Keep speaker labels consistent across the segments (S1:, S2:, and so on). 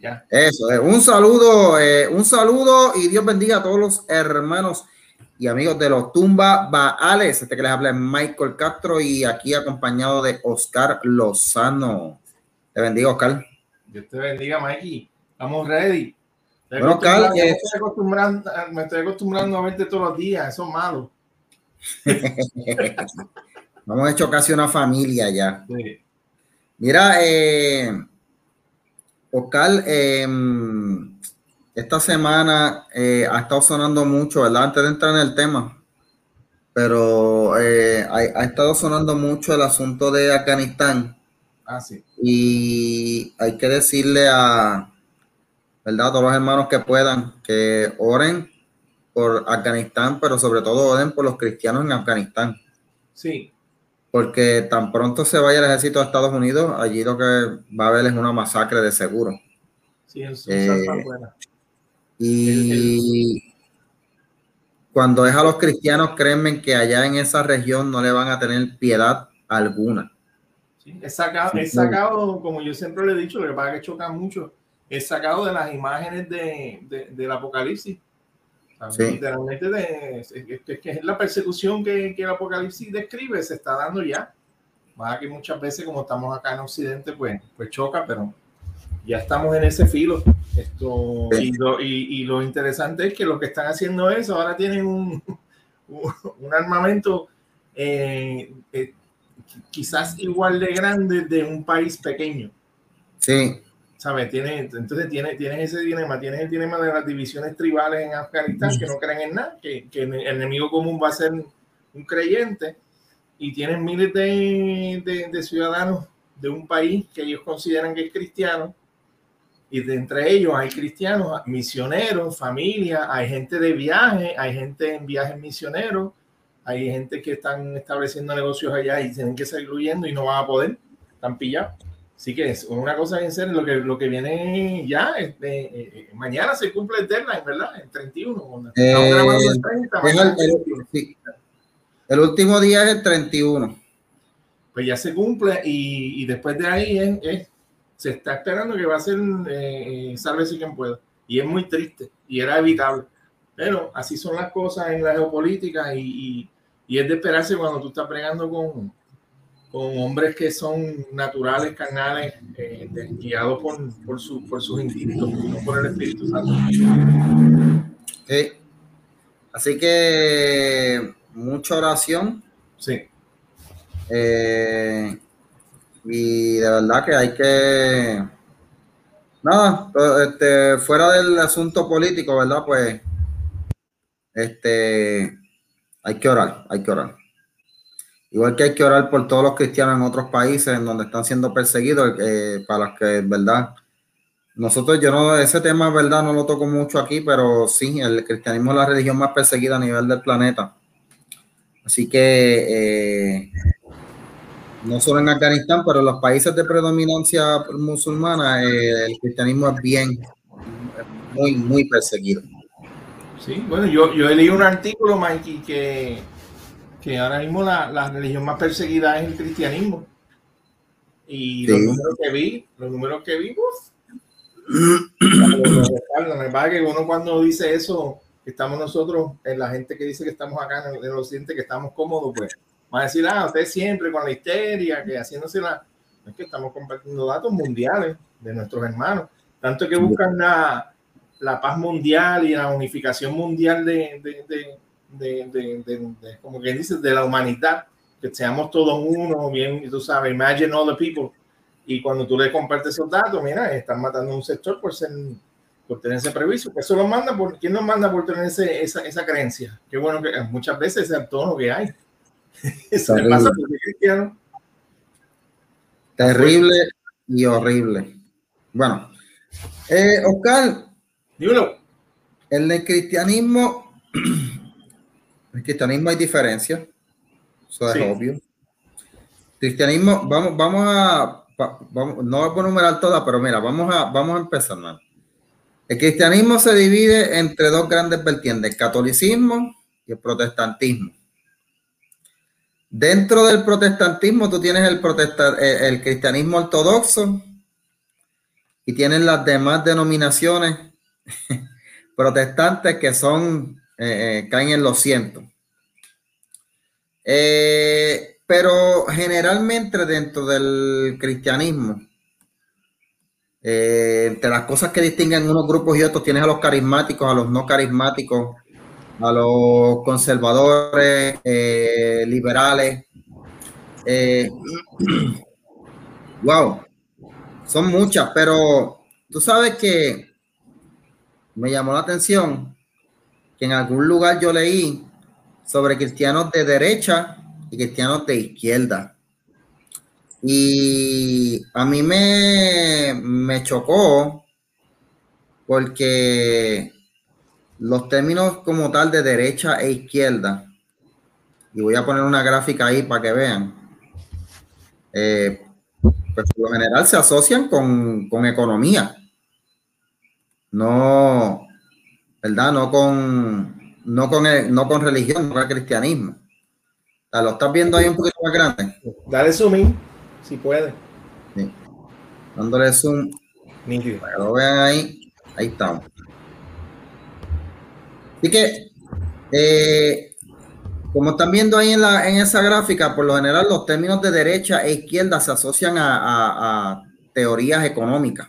S1: Ya.
S2: Eso, eh, un saludo, eh, un saludo y Dios bendiga a todos los hermanos y amigos de los Tumba Baales. Este que les habla es Michael Castro y aquí acompañado de Oscar Lozano. Te bendiga, Oscar.
S1: Dios te bendiga, Mikey. Estamos ready. Estoy
S2: Bueno, Oscar, eh,
S1: me, estoy acostumbrando, me estoy acostumbrando a verte todos los días. Eso es malo.
S2: Hemos hecho casi una familia ya.
S1: Sí.
S2: Mira, eh, Oscar, eh, esta semana eh, ha estado sonando mucho, ¿verdad? Antes de entrar en el tema, pero eh, ha, ha estado sonando mucho el asunto de Afganistán
S1: Ah, sí.
S2: y hay que decirle a, ¿verdad? A todos los hermanos que puedan que oren por Afganistán, pero sobre todo oren por los cristianos en Afganistán
S1: Sí.
S2: Porque tan pronto se vaya el ejército de Estados Unidos, allí lo que va a haber es una masacre de seguro.
S1: Sí, es un
S2: Eh,
S1: afuera.
S2: Y cuando es a los cristianos, créanme que allá en esa región no le van a tener piedad alguna.
S1: Sí, Es sacado, es sacado, como yo siempre le he dicho, lo que pasa es que choca mucho, es sacado de las imágenes de, de- del Apocalipsis.
S2: Sí.
S1: Literalmente de, es, es- es que es la persecución que, que el Apocalipsis describe, se está dando ya. Más que muchas veces, como estamos acá en Occidente, pues, pues choca, pero ya estamos en ese filo. Esto,
S2: Sí.
S1: y, lo, y- y lo interesante es que lo que están haciendo eso, ahora tienen un, un, un armamento eh, eh, quizás igual de grande de un país pequeño.
S2: Sí,
S1: ¿Sabes? Tiene, entonces tienes, tienes ese dilema, tienes el dilema de las divisiones tribales en Afganistán que no creen en nada, que, que el enemigo común va a ser un creyente, y tienes miles de, de- de ciudadanos de un país que ellos consideran que es cristiano, y de entre ellos hay cristianos, misioneros, familia, hay gente de viaje, hay gente en viajes misioneros, hay gente que están estableciendo negocios allá y tienen que salir huyendo y no van a poder, están pillados. Así que es una cosa en serio, lo que, lo que viene ya, este, eh, eh, mañana se cumple el deadline, ¿verdad? El 31. cuando
S2: Eh,
S1: el 30,
S2: es
S1: mañana
S2: el,
S1: el
S2: el-
S1: 31.
S2: sí. El último día es el 31.
S1: Pues ya se cumple y, y después de ahí es, es- se está esperando que va a ser eh, eh, sálvese quien pueda. Y es muy triste y era evitable. Pero así son las cosas en la geopolítica y, y- y es de esperarse cuando tú estás bregando con, con hombres que son naturales, carnales, eh, guiados por, por, su, por sus instintos, no por el Espíritu Santo.
S2: Sí. Así que mucha oración.
S1: Sí,
S2: eh, y de verdad que hay que. Nada, to- este, fuera del asunto político, ¿verdad? Pues. Este. Hay que orar, hay que orar. Igual que hay que orar por todos los cristianos en otros países en donde están siendo perseguidos, eh, para los que, ¿verdad? Nosotros, yo no, ese tema, ¿verdad? No lo toco mucho aquí, pero sí, el cristianismo es la religión más perseguida a nivel del planeta. Así que, eh, no solo en Afganistán, pero en los países de predominancia musulmana, eh, el cristianismo es bien, muy, muy perseguido.
S1: sí. Bueno, yo, yo leído un artículo, Mikey, que, que ahora mismo la, la religión más perseguida es el cristianismo. Y los
S2: Sí.
S1: números que vi, los números que vi, respaldan. Me parece que uno cuando dice eso, que estamos nosotros, en la gente que dice que estamos acá en el, en el occidente, que estamos cómodos, pues, va a decir, ah, usted siempre con la histeria, que haciéndose la... Es que estamos compartiendo datos mundiales de nuestros hermanos, tanto que buscan la, la paz mundial y la unificación mundial de, de, de, de, de- de- como que dices, de la humanidad, que seamos todos uno, bien, tú sabes, imagine all the people. Y cuando tú le compartes esos datos, mira, están matando a un sector por ser por tener ese prejuicio. Pues Eso lo manda por, ¿quién nos manda por tener ese- esa, esa creencia? Qué bueno que muchas veces es el tono que hay. Eso le pasa porque es cristiano.
S2: Terrible y horrible. Bueno, eh, Oscar,
S1: Dímelo.
S2: en el cristianismo, el cristianismo hay diferencias, eso es obvio. Cristianismo, vamos, vamos a, va- vamos, no voy a numerar todas, pero mira, vamos a, vamos a empezar, man. El cristianismo se divide entre dos grandes vertientes, el catolicismo y el protestantismo. Dentro del protestantismo tú tienes el, protesta- el cristianismo ortodoxo y tienen las demás denominaciones protestantes que son, eh, eh, caen en los cientos. Eh, pero generalmente dentro del cristianismo, entre las cosas que distinguen unos grupos y otros, tienes a los carismáticos, a los no carismáticos, a los conservadores, liberales. wow, son muchas, pero tú sabes que me llamó la atención que en algún lugar yo leí sobre cristianos de derecha y cristianos de izquierda. Y a mí me, me chocó porque los términos como tal de derecha e izquierda, y voy a poner una gráfica ahí para que vean, eh, pues por lo general se asocian con, con economía no, ¿verdad? No con, no con, no con religión, no con el cristianismo. ¿Lo estás viendo ahí un poquito más grande?
S1: Dale zoom si puede.
S2: Sí. Dándole zoom. Para que lo vean ahí. Ahí estamos. Así que, eh, como están viendo ahí en, la, en esa gráfica, por lo general los términos de derecha e izquierda se asocian a, a teorías económicas.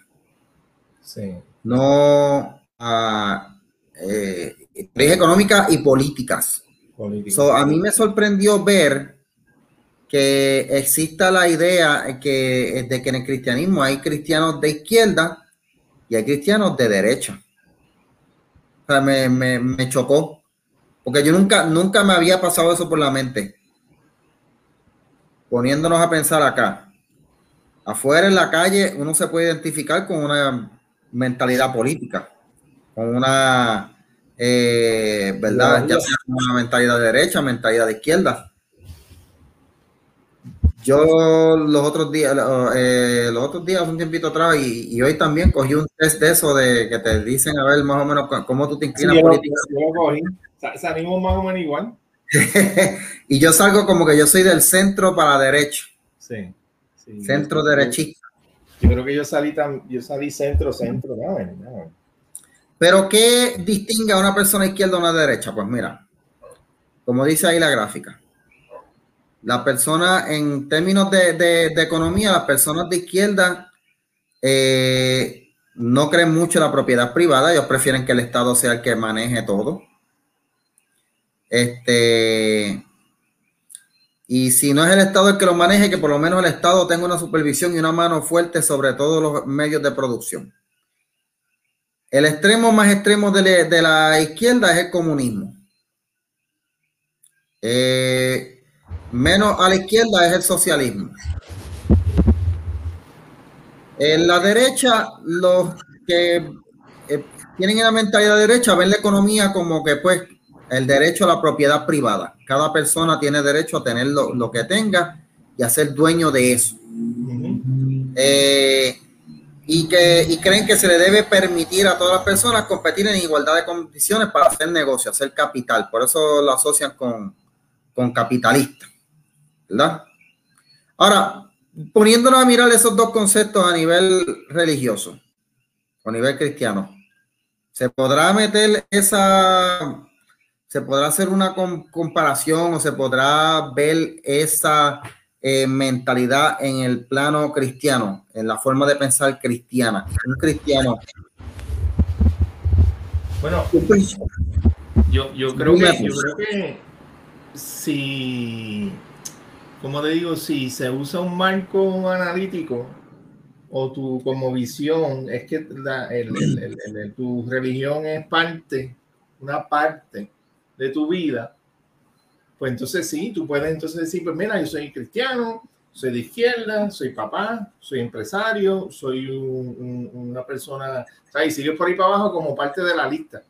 S2: Sí no a eh, económicas y políticas. a mí me sorprendió ver que exista la idea que, de que en el cristianismo hay cristianos de izquierda y hay cristianos de derecha. O sea, me, me, chocó, porque yo nunca, nunca me había pasado eso por la mente. Poniéndonos a pensar acá, afuera en la calle uno se puede identificar con una mentalidad política, con una, eh, ¿verdad? Ya sea una mentalidad de derecha, mentalidad de izquierda. Yo los otros días, eh, los otros días, un tiempito atrás, y, hoy también cogí un test de eso de que te dicen a ver más o menos cómo tú te inclinas políticamente.
S1: Salimos más o menos igual.
S2: y yo salgo como que yo soy del centro para la derecha. Sí. centro derechista.
S1: Yo creo que yo salí, tan, yo salí centro, centro.
S2: Pero, ¿qué distingue a una persona izquierda o una derecha? Pues mira, como dice ahí la gráfica, la persona, en términos de, economía, las personas de izquierda eh, no creen mucho en la propiedad privada, ellos prefieren que el Estado sea el que maneje todo. Este, y si no es el Estado el que lo maneje, que por lo menos el Estado tenga una supervisión y una mano fuerte sobre todos los medios de producción. El extremo más extremo de, la izquierda es el comunismo. Eh, menos a la izquierda es el socialismo. En la derecha, los que eh, tienen la mentalidad derecha ven la economía como que pues el derecho a la propiedad privada. Cada persona tiene derecho a tener lo, que tenga y a ser dueño de eso. Eh, y que creen que se le debe permitir a todas las personas competir en igualdad de condiciones para hacer negocio, hacer capital. Por eso lo asocian con, con capitalistas. ¿Verdad? Ahora, poniéndonos a mirar esos dos conceptos a nivel religioso o a nivel cristiano, ¿se podrá meter esa se podrá hacer una comparación o se podrá ver esa eh, mentalidad en el plano cristiano, en la forma de pensar cristiana. Un cristiano.
S1: Bueno, yo, yo, creo, que, yo creo que si, como te digo, si se usa un marco analítico o tu como visión, es que tu religión es parte, una parte de tu vida, pues entonces sí, tú puedes entonces decir, pues mira, yo soy cristiano, soy de izquierda, soy papá, soy empresario, soy una persona, o y sigues por ahí para abajo como parte de la lista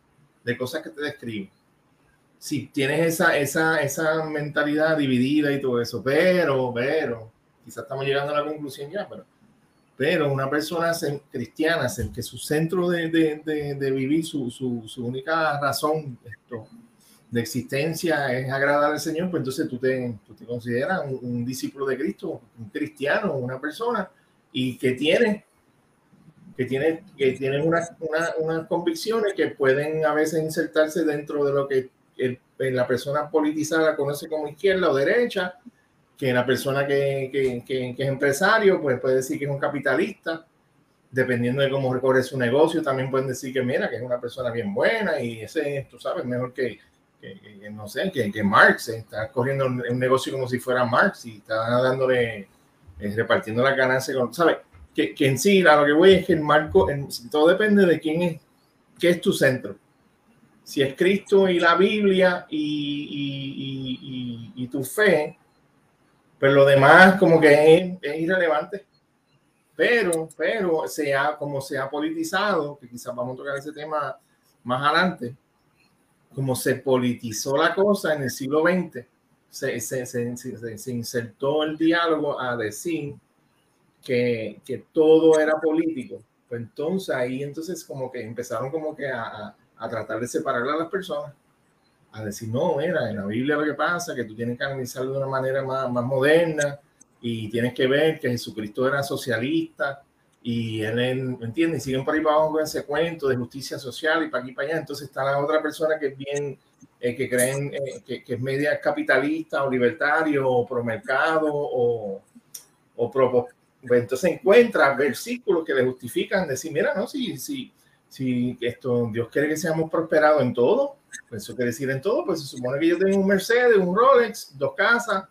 S1: de cosas que te describo. Si tienes esa, esa, esa mentalidad dividida y todo eso, pero, pero, quizás estamos llegando a la conclusión ya, pero, pero una persona cristiana, que su centro de, de, de, vivir, su, su, su única razón, esto, de existencia es agradar al Señor, pues entonces tú te, tú te consideras un, discípulo de Cristo, un cristiano, una persona, y que tiene que, tiene, que tienen unas, unas convicciones que pueden a veces insertarse dentro de lo que el, la persona politizada conoce como izquierda o derecha, que la persona que, que, que, es empresario pues puede decir que es un capitalista, dependiendo de cómo recorre su negocio, también pueden decir que mira, que es una persona bien buena y ese, tú sabes, mejor que, que, no sé, que, que Marx, eh, está corriendo un, negocio como si fuera Marx y está dándole, eh, repartiendo la ganancia, con, ¿sabes? Que, que, en sí, a lo que voy es que el marco, todo depende de quién es, qué es tu centro. Si es Cristo y la Biblia y, y, y, y tu fe, pero lo demás como que es, es irrelevante. Pero, pero sea como se ha politizado, que quizás vamos a tocar ese tema más adelante, como se politizó la cosa en el siglo XX, se, se, se, se insertó el diálogo a decir que, que, todo era político. Pues entonces ahí entonces como que empezaron como que a, a, tratar de separar a las personas, a decir, no, era en la Biblia lo que pasa, que tú tienes que analizarlo de una manera más, más moderna y tienes que ver que Jesucristo era socialista y él, ¿me entiendes? Siguen por ahí para abajo con ese cuento de justicia social y para aquí para allá. Entonces está la otra persona que es bien, eh, que creen eh, que, que, es media capitalista o libertario o pro mercado o, o pro. Pues entonces encuentra versículos que le justifican decir, mira, no, si, si, si esto, Dios quiere que seamos prosperados en todo, pues eso quiere decir en todo, pues se supone que yo tengo un Mercedes, un Rolex, dos casas,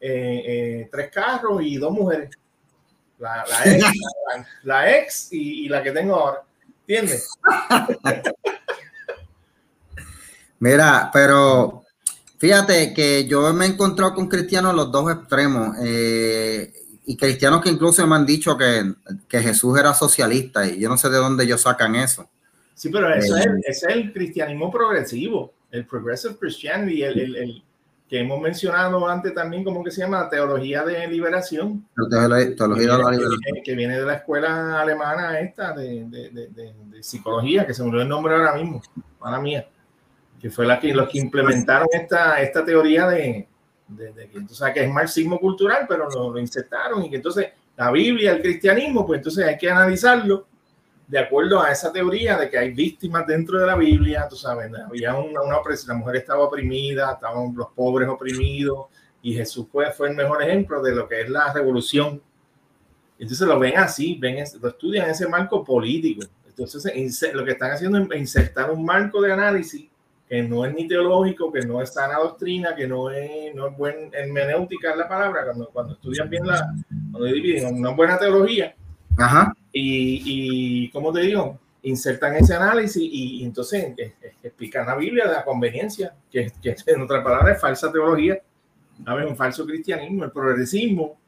S1: eh, eh, tres carros y dos mujeres la, la ex, la, la ex y, y, la que tengo ahora. ¿Entiendes?
S2: Mira, pero fíjate que yo me he encontrado con cristianos en los dos extremos. Eh, y cristianos que incluso me han dicho que, que, Jesús era socialista y yo no sé de dónde ellos sacan eso.
S1: Sí, pero eso eh, es, es, el cristianismo progresivo, el progressive Christianity, el, el, el que hemos mencionado antes también, ¿cómo que se llama? Teología de liberación. Teología, teología de la liberación. Que, viene de la escuela alemana esta de, de, de, de, psicología, que se me olvidó el nombre ahora mismo, mala mía, que fue la que, los que implementaron esta, esta teoría de, que entonces, que es marxismo cultural, pero lo, lo insertaron y que entonces la Biblia, el cristianismo, pues entonces hay que analizarlo de acuerdo a esa teoría de que hay víctimas dentro de la Biblia, tú sabes, había una, una la mujer estaba oprimida, estaban los pobres oprimidos, y Jesús fue, fue el mejor ejemplo de lo que es la revolución. Entonces lo ven así, ven, lo estudian en ese marco político. Entonces lo que están haciendo es insertar un marco de análisis que no es ni teológico, que no es sana doctrina, que no es, no es buen hermenéutica la palabra, cuando, cuando estudian bien la, cuando dividen una buena teología, Ajá. Y, y, como te digo, insertan ese análisis y, entonces explican la Biblia de la conveniencia, que, que en otra palabra es falsa teología, ¿sabes? un falso cristianismo, el progresismo,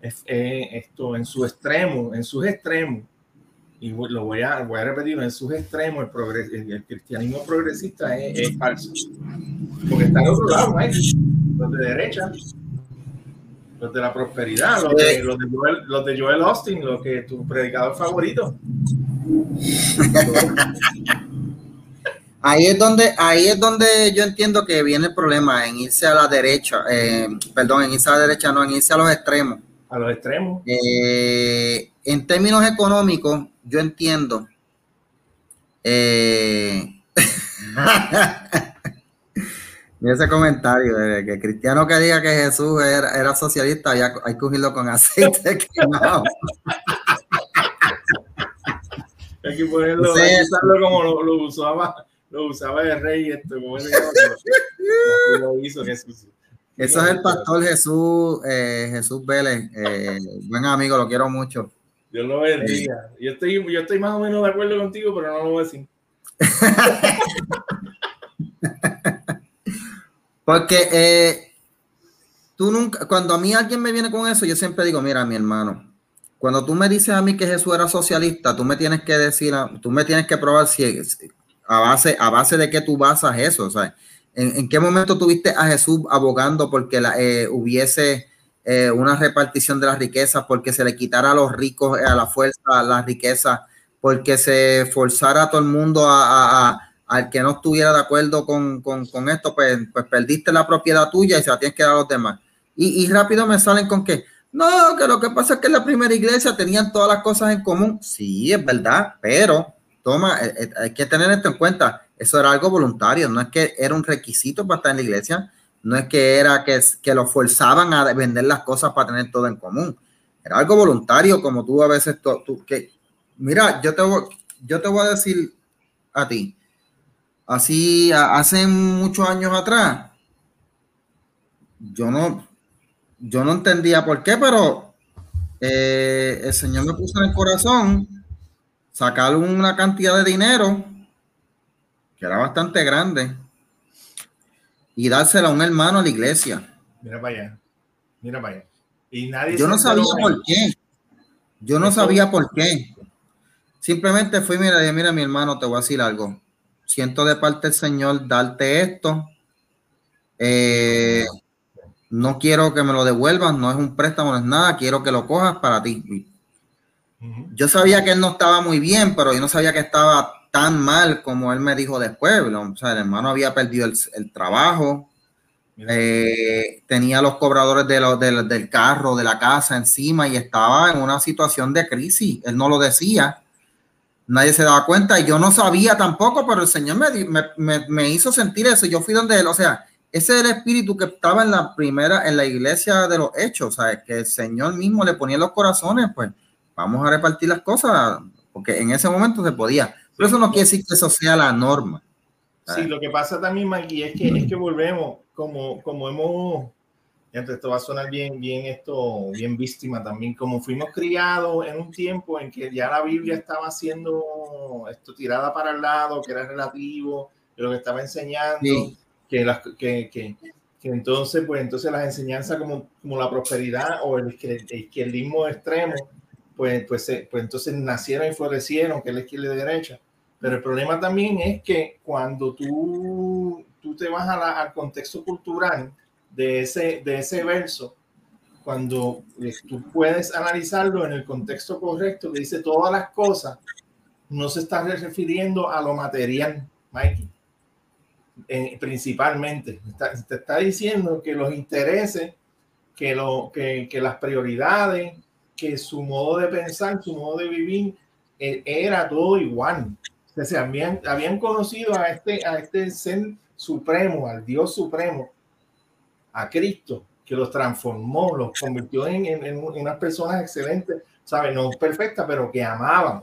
S1: es, eh, esto en su extremo, en sus extremos, y lo voy a, voy a repetir, en sus extremos, el, progres, el, cristianismo progresista es, falso, porque está en otro lado, ¿no? de derecha los de la prosperidad, los de, los de, Joel, los de Joel Austin, los que tu predicador favorito.
S2: Ahí es donde, ahí es donde yo entiendo que viene el problema, en irse a la derecha, eh, perdón, en irse a la derecha, no, en irse a los extremos.
S1: A los extremos.
S2: Eh, en términos económicos, yo entiendo. Eh, Y ese comentario de que cristiano que diga que Jesús era, era socialista, ya hay que cogerlo con aceite quemado.
S1: hay que ponerlo, hay que usarlo como lo, lo, usaba, lo usaba el rey, esto, como él
S2: lo hizo Jesús. Eso es el pastor Jesús, eh, Jesús Vélez, eh, buen amigo, lo quiero mucho.
S1: Dios lo bendiga. Yo estoy, yo estoy más o menos de acuerdo contigo, pero no lo voy a decir.
S2: Porque eh, tú nunca, cuando a mí alguien me viene con eso, yo siempre digo, mira, mi hermano, cuando tú me dices a mí que Jesús era socialista, tú me tienes que decir, tú me tienes que probar si a base, a base de qué tú basas eso, o sea, ¿en, qué momento tuviste a Jesús abogando porque eh, hubiese eh, una repartición de las riquezas, porque se le quitara a los ricos a la fuerza las riquezas, porque se forzara a todo el mundo a, a al que no estuviera de acuerdo con, con, esto, pues, pues perdiste la propiedad tuya y se la tienes que dar a los demás. Y, y rápido me salen con que, No, que lo que pasa es que en la primera iglesia tenían todas las cosas en común. Sí, es verdad, pero toma, eh, eh, hay que tener esto en cuenta. Eso era algo voluntario, no es que era un requisito para estar en la iglesia, no es que era que, que lo forzaban a vender las cosas para tener todo en común. Era algo voluntario, como tú a veces, tú, que, mira, yo te, yo te voy a decir a ti, así hace muchos años atrás, yo no, yo no entendía por qué, pero eh, el Señor me puso en el corazón sacar una cantidad de dinero que era bastante grande y dársela a un hermano a la iglesia.
S1: Mira para allá, mira para allá. Y nadie
S2: yo no sabía por qué. Yo no sabía por qué. Simplemente fui, mira, mira, mi hermano, te voy a decir algo. Siento de parte del Señor darte esto. Eh, no quiero que me lo devuelvas, no es un préstamo, no es nada, quiero que lo cojas para ti. Yo sabía que él no estaba muy bien, pero yo no sabía que estaba tan mal como él me dijo después. O sea, el hermano había perdido el, trabajo, eh, tenía los cobradores de del carro, de la casa encima y estaba en una situación de crisis. Él no lo decía, nadie se daba cuenta y yo no sabía tampoco, pero el Señor me, me, me hizo sentir eso. Yo fui donde él, o sea, ese es el espíritu que estaba en la primera, en la iglesia de los hechos, ¿sabes? Que el Señor mismo le ponía los corazones, pues vamos a repartir las cosas, porque en ese momento se podía. Pero eso no quiere decir que eso sea la norma.
S1: Sí, lo que pasa también, Mikey, es que, es que volvemos, como, como hemos, esto va a sonar bien, bien esto, bien víctima también, como fuimos criados en un tiempo en que ya la Biblia estaba siendo esto tirada para el lado, que era relativo, que lo que estaba enseñando que, las, que, que, que, entonces, pues entonces las enseñanzas como, como la prosperidad o el, izquierdismo extremo, pues, pues, pues entonces nacieron y florecieron, que es la izquierda y derecha. Pero el problema también es que cuando tú, tú te vas a al contexto cultural de ese, de ese verso, cuando tú puedes analizarlo en el contexto correcto, que dice todas las cosas, no se está refiriendo a lo material, Mikey principalmente. te está diciendo que los intereses, que, lo, que, que, las prioridades, que su modo de pensar, su modo de vivir, eh, era todo igual. O sea, habían, habían conocido a este, a este ser supremo, al Dios supremo, a Cristo, que los transformó, los convirtió en, en, en unas personas excelentes, ¿sabes? No perfectas, pero que amaban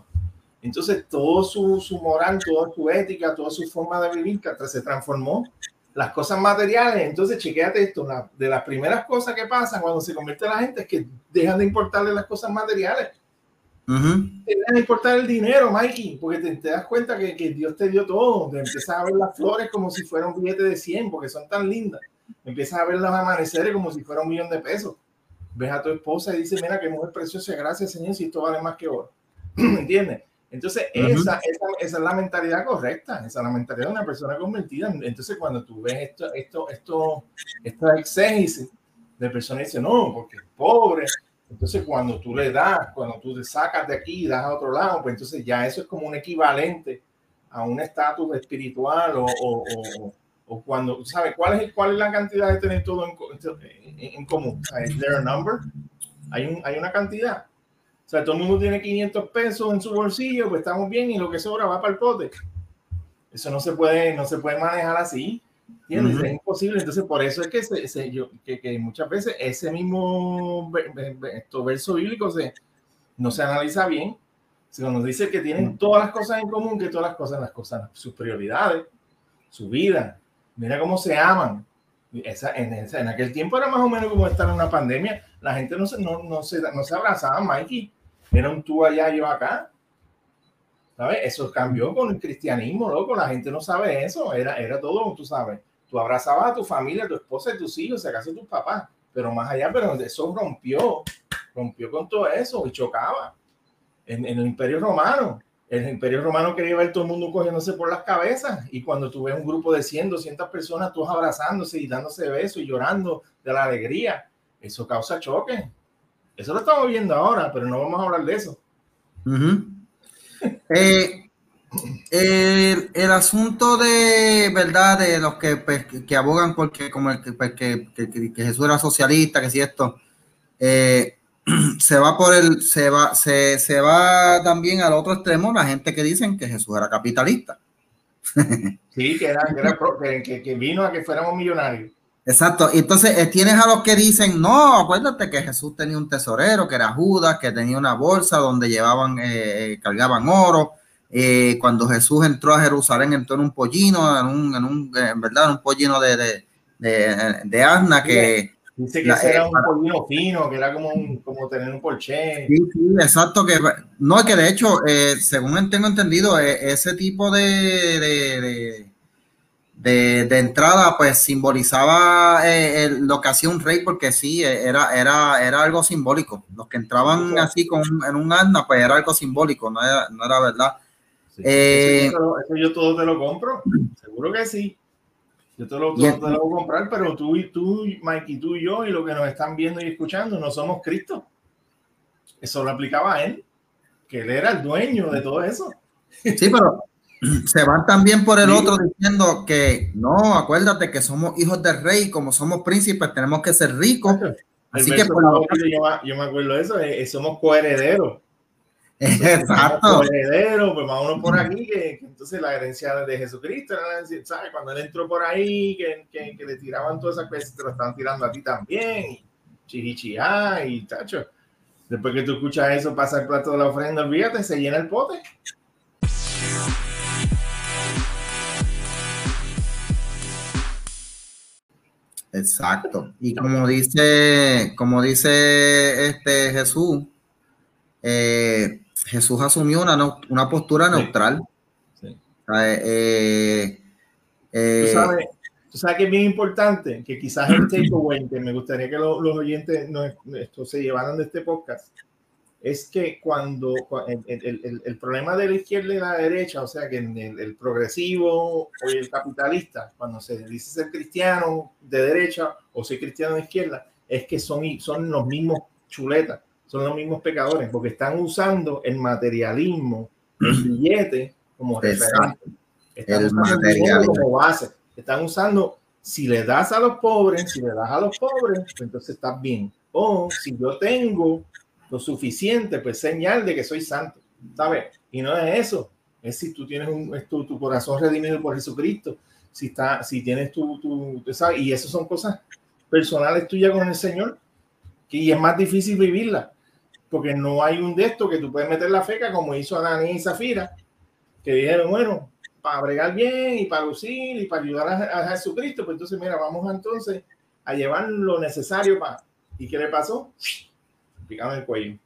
S1: entonces, todo su, su, moral, toda su ética, toda su forma de vivir se transformó. Las cosas materiales, entonces, chequéate esto, de las primeras cosas que pasan cuando se convierte la gente es que dejan de importarle las cosas materiales. Te dejan de importar el dinero, Mikey, porque te, das cuenta que, que, Dios te dio todo. Te empiezas a ver las flores como si fuera un billete de 100, porque son tan lindas. Empiezas a ver los amaneceres como si fuera un millón de pesos. Ves a tu esposa y dices, mira qué mujer preciosa, gracias Señor, si esto vale más que oro. ¿Entiendes? Entonces, esa, esa, esa, es la mentalidad correcta, esa es la mentalidad de una persona convertida. Entonces, cuando tú ves esto, esto, esto, esta exégesis de personas dicen, no, porque es pobre. Entonces, cuando tú le das, cuando tú te sacas de aquí y das a otro lado, pues entonces ya eso es como un equivalente a un estatus espiritual o, o, o, cuando, ¿sabes? ¿Cuál es, ¿Cuál es la cantidad de tener todo en, en, común? ¿Is there a number? ¿Hay, un, ¿Hay una cantidad? O sea, todo el mundo tiene 500 pesos en su bolsillo, pues estamos bien y lo que sobra va para el pote. Eso no se puede, no se puede manejar así. ¿entiendes? Es imposible. Entonces, por eso es que, se, yo, que, que, muchas veces ese mismo verso bíblico se, no se analiza bien. Se nos dice que tienen todas las cosas en común, que todas las cosas, las cosas, sus prioridades, su vida. Mira cómo se aman. Esa, en, en, aquel tiempo era más o menos como estar en una pandemia. La gente no se, no, no se, no se abrazaba, Mikey era un tú allá, yo acá. ¿Sabes? Eso cambió con el cristianismo, loco. La gente no sabe eso. Era, era todo, tú sabes. Tú abrazabas a tu familia, a tu esposa y tus hijos, si acaso tus papás. Pero más allá, pero eso rompió. Rompió con todo eso y chocaba. En, en el Imperio Romano. El Imperio Romano quería ver todo el mundo cogiéndose por las cabezas. Y cuando tú ves un grupo de 100, 200 personas, todos abrazándose y dándose besos y llorando de la alegría, eso causa choque. Eso lo estamos viendo ahora, pero no vamos a hablar de eso.
S2: Eh, el, asunto de verdad de los que, pues, abogan porque como el, pues, que, que, Jesús era socialista, que si esto, eh, se va por el, se va, se, se va también al otro extremo la gente que dicen que Jesús era capitalista.
S1: Sí, que, era, que, que, vino a que fuéramos millonarios.
S2: Exacto. Entonces eh, tienes a los que dicen, no, acuérdate que Jesús tenía un tesorero, que era Judas, que tenía una bolsa donde llevaban, eh, eh, cargaban oro. cuando Jesús entró a Jerusalén, entró en un pollino, en un, en un en verdad, en un pollino de, de, de, de asna que,
S1: Dice que era un pollino fino, que era como, como tener un porche.
S2: Sí, sí, exacto. Que, no, que de hecho, eh, según tengo entendido, eh, ese tipo de, de, de, entrada, pues simbolizaba eh, lo que hacía un rey, porque sí, era, era, era algo simbólico. Los que entraban así con, en un asna, pues era algo simbólico, no era, no era verdad.
S1: eso, yo todo te lo compro, seguro que sí. Yo te lo, voy a comprar, pero tú y tú, Mike, y tú y yo, y lo que nos están viendo y escuchando, no somos Cristo. Eso lo aplicaba a él, que él era el dueño de todo eso.
S2: Sí, pero se van también por el otro diciendo que no, acuérdate que somos hijos del rey, como somos príncipes, tenemos que ser ricos. Así que por
S1: yo, me acuerdo de eso, eh, somos coherederos.
S2: Exacto.
S1: Heredero, pues uno por aquí, que, entonces la herencia de Jesucristo, ¿sabes? Cuando él entró por ahí, que, que, le tiraban todas esas cosas, te lo están tirando a ti también, y y tacho. Después que tú escuchas eso, pasa el plato de la ofrenda, olvídate, se llena el pote.
S2: Exacto. Y como dice, como dice este Jesús, eh, Jesús asumió una, una postura neutral.
S1: Eh, eh, ¿Tú, sabes, tú, sabes, que es bien importante, que quizás el takeaway, que me gustaría que los, oyentes no, esto, se llevaran de este podcast, es que cuando el, el, el, problema de la izquierda y la derecha, o sea, que el, progresivo o el capitalista, cuando se dice ser cristiano de derecha o ser cristiano de izquierda, es que son, son los mismos chuletas son los mismos pecadores, porque están usando el materialismo, el billete como referente. Están el usando como base. Están usando, si le das a los pobres, si le das a los pobres, pues entonces estás bien. O si yo tengo lo suficiente, pues señal de que soy santo, ¿sabes? Y no es eso, es si tú tienes un, tu, tu, corazón redimido por Jesucristo, si, está, si tienes tu, tu, ¿sabes? Y eso son cosas personales tuyas con el Señor, y es más difícil vivirla porque no hay un de estos que tú puedes meter la feca como hizo Dani y Zafira, que dijeron, bueno, para bregar bien y para lucir y para ayudar a, Jesucristo, pues entonces, mira, vamos entonces a llevar lo necesario para... ¿Y qué le pasó? Picame el cuello.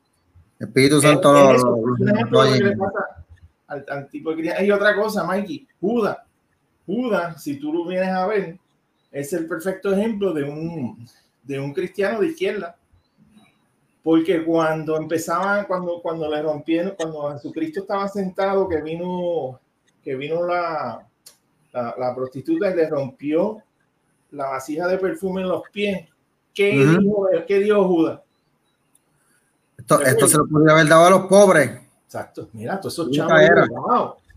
S2: Espíritu Santo.
S1: al, tipo de Hay otra cosa, Mikey, Judas. Judas, si tú lo vienes a ver, es el perfecto ejemplo de un, de un cristiano de izquierda porque cuando empezaban, cuando, cuando le rompieron, cuando Jesucristo estaba sentado, que vino, que vino la, la, prostituta y le rompió la vasija de perfume en los pies, ¿qué, dijo, ¿qué dijo Judas?
S2: Esto, se lo podría haber dado a los pobres.
S1: Exacto, mira, todos esos chavos. Era.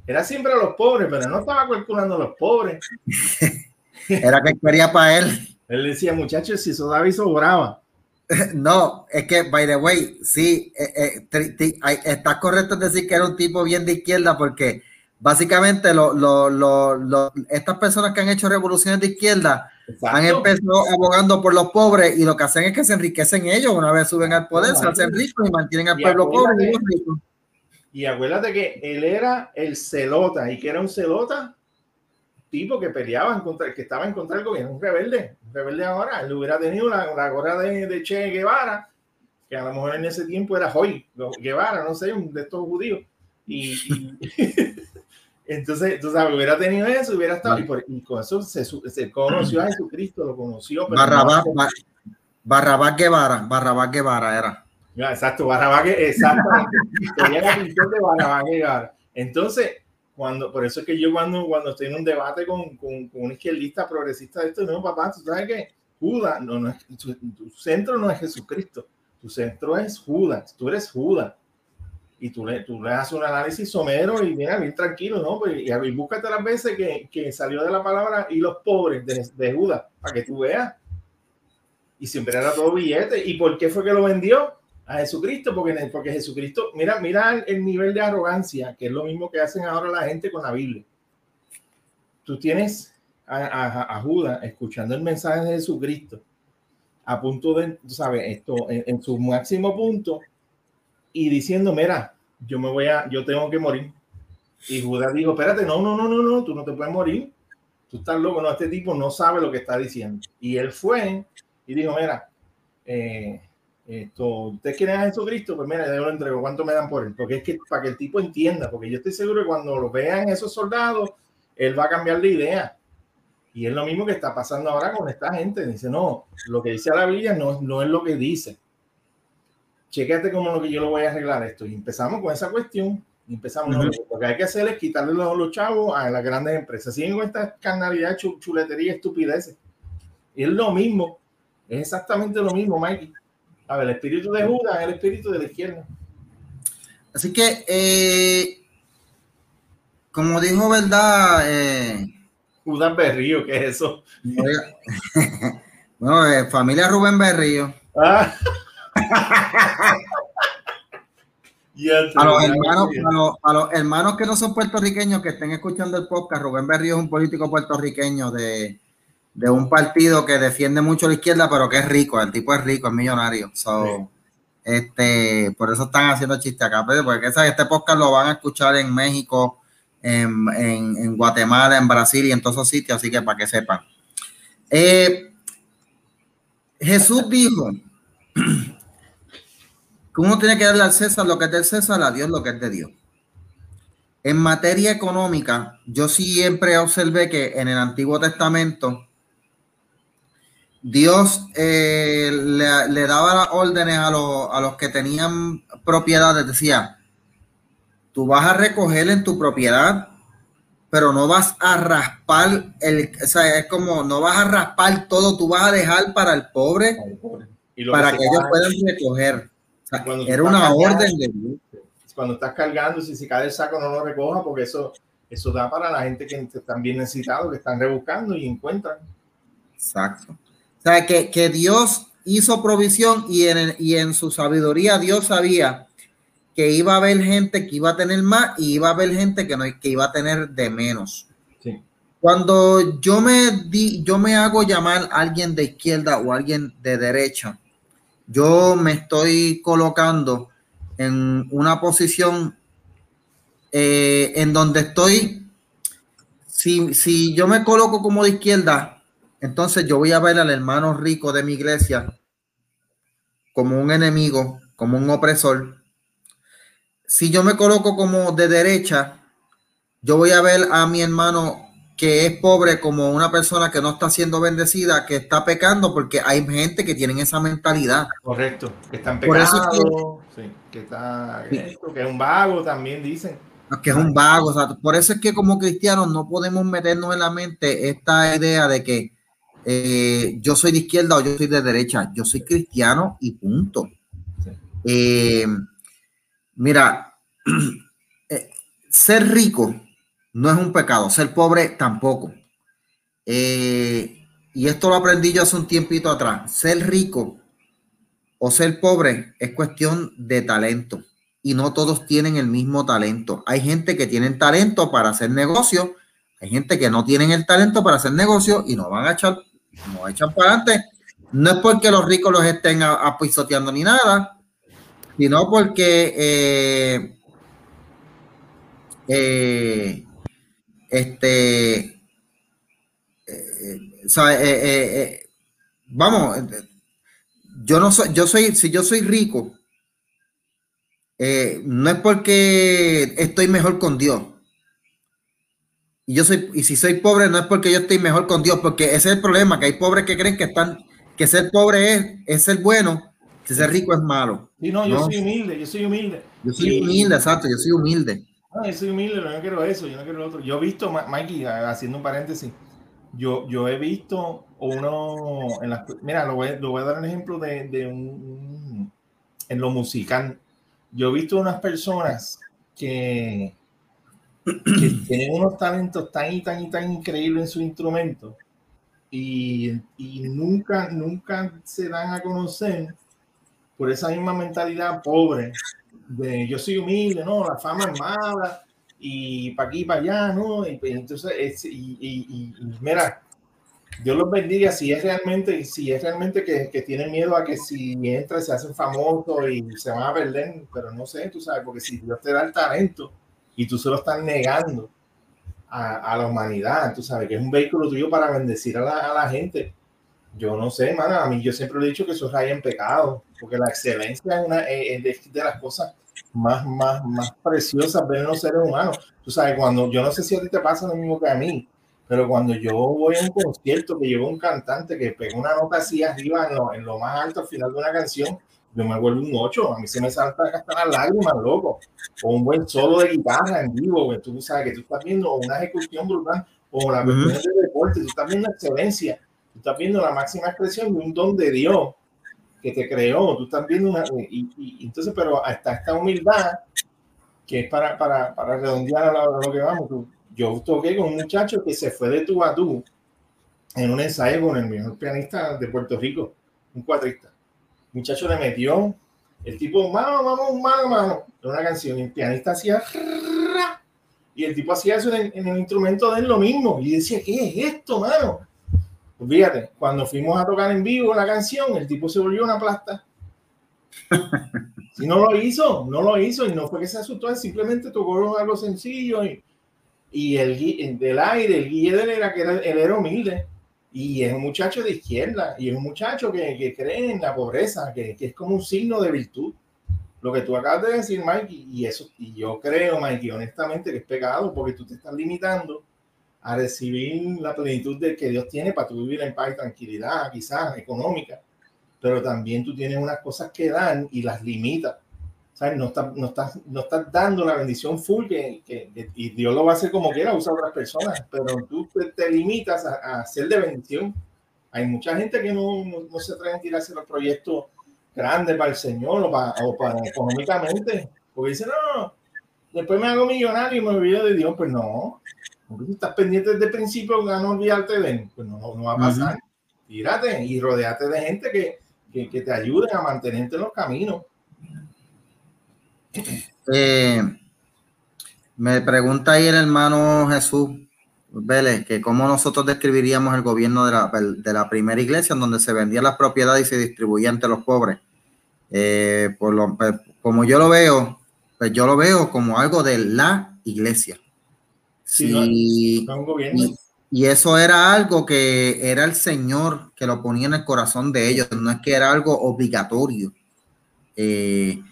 S1: era siempre a los pobres, pero no estaba calculando a los pobres.
S2: era que quería para él.
S1: Él decía, muchachos, si eso David sobraba.
S2: No, es que, by the way, sí, eh, eh, está correcto decir que era un tipo bien de izquierda porque básicamente lo, estas personas que han hecho revoluciones de izquierda han empezado abogando por los pobres y lo que hacen es que se enriquecen ellos una vez suben al poder, se hacen ricos y mantienen al pueblo pobre.
S1: Y, y acuérdate que él era el celota y que era un celota tipo que peleaba en contra, que estaba en contra del gobierno, un rebelde, un rebelde ahora, él hubiera tenido la, la gorra de, de, Che Guevara, que a lo mejor en ese tiempo era Hoy Guevara, no sé, un de estos judíos. Y, entonces, tú sabes, hubiera tenido eso, hubiera estado, y, por, y con eso se, se, conoció a Jesucristo, lo conoció.
S2: Barrabás, Barrabás Guevara, Barrabás Guevara era.
S1: Ya, exacto, Barrabás, exactamente. Barrabás Guevara. Entonces, cuando, por eso es que yo cuando, cuando estoy en un debate con, con, un izquierdista progresista de esto, no, papá, tú sabes que Judas, no, no es, tu, centro no es Jesucristo, tu centro es Judas, tú eres Judas. Y tú le, tú le haces un análisis somero y mira, bien tranquilo, ¿no? Pues, y, y búscate las veces que, que, salió de la palabra y los pobres de, de Judas, para que tú veas. Y siempre era todo billete. ¿Y por qué fue que lo vendió? A Jesucristo, porque, porque Jesucristo, mira, mira el nivel de arrogancia, que es lo mismo que hacen ahora la gente con la Biblia. Tú tienes a, Judas escuchando el mensaje de Jesucristo a punto de, tú sabes, esto en, su máximo punto y diciendo, mira, yo me voy a, yo tengo que morir. Y Judas dijo, espérate, no, no, no, no, no, tú no te puedes morir. Tú estás loco, no, este tipo no sabe lo que está diciendo. Y él fue y dijo, mira, eh, esto, ¿ustedes quieren a Jesucristo? Pues mira, yo lo entrego. ¿Cuánto me dan por él? Porque es que para que el tipo entienda, porque yo estoy seguro que cuando lo vean esos soldados, él va a cambiar de idea. Y es lo mismo que está pasando ahora con esta gente. Dice, no, lo que dice la Biblia no, no es lo que dice. Chécate cómo lo que yo lo voy a arreglar esto. Y empezamos con esa cuestión. Y empezamos, lo que hay que hacer es quitarle los, los, chavos a las grandes empresas. Siguen con esta carnalidad, chuletería, estupideces. Y es lo mismo. Es exactamente lo mismo, Mikey. A ver, el espíritu de Judas es el espíritu de la izquierda.
S2: Así que, eh, como dijo, ¿verdad? Eh,
S1: Judas Berrío, ¿qué es eso?
S2: bueno, eh, familia Rubén Berrío. Ah. a, los hermanos, a, los, hermanos que no son puertorriqueños que estén escuchando el podcast, Rubén Berrío es un político puertorriqueño de, de un partido que defiende mucho la izquierda, pero que es rico, el tipo es rico, es millonario. este, por eso están haciendo chistes acá, porque este podcast lo van a escuchar en México, en, en, Guatemala, en Brasil y en todos esos sitios, así que para que sepan. Eh, Jesús dijo que uno tiene que darle al César lo que es del César, a Dios lo que es de Dios. En materia económica, yo siempre observé que en el Antiguo Testamento Dios eh, le, daba órdenes a, a los que tenían propiedades, decía, tú vas a recoger en tu propiedad, pero no vas a raspar el, o sea, es como no vas a raspar todo, tú vas a dejar para el pobre, para que, ellos puedan recoger. era una orden de Dios.
S1: Cuando estás cargando, si se cae el saco, no lo recoja, porque eso, eso da para la gente que están bien necesitados, que están rebuscando y encuentran.
S2: Exacto. O sea, que, Dios hizo provisión y en, y en su sabiduría Dios sabía que iba a haber gente que iba a tener más y iba a haber gente que, no, que iba a tener de menos. Cuando yo me, di, yo me hago llamar alguien de izquierda o alguien de derecha, yo me estoy colocando en una posición eh, en donde estoy, si, si yo me coloco como de izquierda, entonces yo voy a ver al hermano rico de mi iglesia como un enemigo, como un opresor. Si yo me coloco como de derecha, yo voy a ver a mi hermano que es pobre como una persona que no está siendo bendecida, que está pecando, porque hay gente que tiene esa mentalidad.
S1: Correcto, que están pecando, que, está, que es un vago también dicen
S2: que es un vago. O sea, por eso es que como cristianos no podemos meternos en la mente esta idea de que eh, yo soy de izquierda o yo soy de derecha, yo soy cristiano y punto. Eh, mira, eh, ser rico no es un pecado, ser pobre tampoco. y esto lo aprendí yo hace un tiempito atrás. Ser rico o ser pobre es cuestión de talento y no todos tienen el mismo talento. Hay gente que tiene talento para hacer negocio, hay gente que no tienen el talento para hacer negocio y no van a echar no echan para adelante. No es porque los ricos los estén apisoteando ni nada, sino porque eh, eh, este eh, vamos yo no soy yo soy si yo soy rico no es porque estoy mejor con Dios y yo soy, y si soy pobre, no es porque yo estoy mejor con Dios, porque ese es el problema, que hay pobres que creen que están, que ser pobre es, es ser bueno, que ser rico es malo.
S1: Sí, no, yo soy humilde, yo soy humilde.
S2: Yo soy humilde, exacto, yo soy humilde.
S1: No, yo soy humilde, pero no quiero eso, yo no quiero lo otro. Yo he visto, Mikey, haciendo un paréntesis, yo, yo he visto uno en las, mira, lo voy, lo voy a dar un ejemplo de, de un, en lo musical. Yo he visto unas personas que que tienen unos talentos tan y tan y tan increíbles en su instrumento y, y, nunca, nunca se dan a conocer por esa misma mentalidad pobre de yo soy humilde, no, la fama es mala y para aquí y para allá, ¿no? Y, pues, entonces, y, y, mira, Dios los bendiga si es realmente, si es realmente que, que tienen miedo a que si entra se hacen famosos y se van a perder, pero no sé, tú sabes, porque si Dios te da el talento y tú se lo estás negando a, a la humanidad, tú sabes, que es un vehículo tuyo para bendecir a la, a la gente. Yo no sé, mano, a mí yo siempre he dicho que eso raya en pecado, porque la excelencia es una es de, de, las cosas más, más, más preciosas en los seres humanos. Tú sabes, cuando yo no sé si a ti te pasa lo mismo que a mí, pero cuando yo voy a un concierto que llevo un cantante que pega una nota así arriba en lo, en lo más alto al final de una canción, yo me vuelvo un 8, a mí se me salta hasta las lágrimas, loco. O un buen solo de guitarra en vivo, que tú sabes que tú estás viendo una ejecución brutal, o la cuestión de deporte, tú estás viendo excelencia, tú estás viendo la máxima expresión de un don de Dios que te creó, tú estás viendo una, y, y entonces, pero hasta esta humildad, que es para, para, para redondear a lo que vamos, tú, yo toqué con un muchacho que se fue de tú a tú en un ensayo con el mejor pianista de Puerto Rico, un cuatrista. Muchacho le metió, el tipo, mano, mano, mano, en una canción, y el pianista hacía, y el tipo hacía eso en, en, el instrumento de él lo mismo, y decía, ¿qué es esto, mano? Pues fíjate, cuando fuimos a tocar en vivo la canción, el tipo se volvió una plasta. Si no lo hizo, no lo hizo, y no fue que se asustó, simplemente tocó algo sencillo y y el del aire, el guía de él era que era, él era humilde y es un muchacho de izquierda y es un muchacho que, que cree en la pobreza, que, que, es como un signo de virtud. Lo que tú acabas de decir, Mike, y eso, y yo creo, Mike, honestamente que es pecado porque tú te estás limitando a recibir la plenitud de que Dios tiene para tu vivir en paz y tranquilidad, quizás económica, pero también tú tienes unas cosas que dan y las limitas. ¿Sabes? No estás no está, no está dando la bendición full que, que, y Dios lo va a hacer como quiera, usa a otras personas, pero tú te, te limitas a, a, hacer de bendición. Hay mucha gente que no, no, no se atreve a tirarse los proyectos grandes para el Señor o para, o para económicamente, porque dicen, no, después me hago millonario y me olvido de Dios. Pues no, porque si estás pendiente desde el principio, no olvidarte de él, pues no, no va a pasar. Tírate y rodeate de gente que, que, que te ayude a mantenerte en los caminos
S2: eh, me pregunta ahí el hermano Jesús Vélez que cómo nosotros describiríamos el gobierno de la, de la primera iglesia en donde se vendían las propiedades y se distribuían entre los pobres. Eh, por lo, pues, como yo lo veo, pues yo lo veo como algo de la iglesia. Sí, no, no y, y, eso era algo que era el Señor que lo ponía en el corazón de ellos, no es que era algo obligatorio. Eh,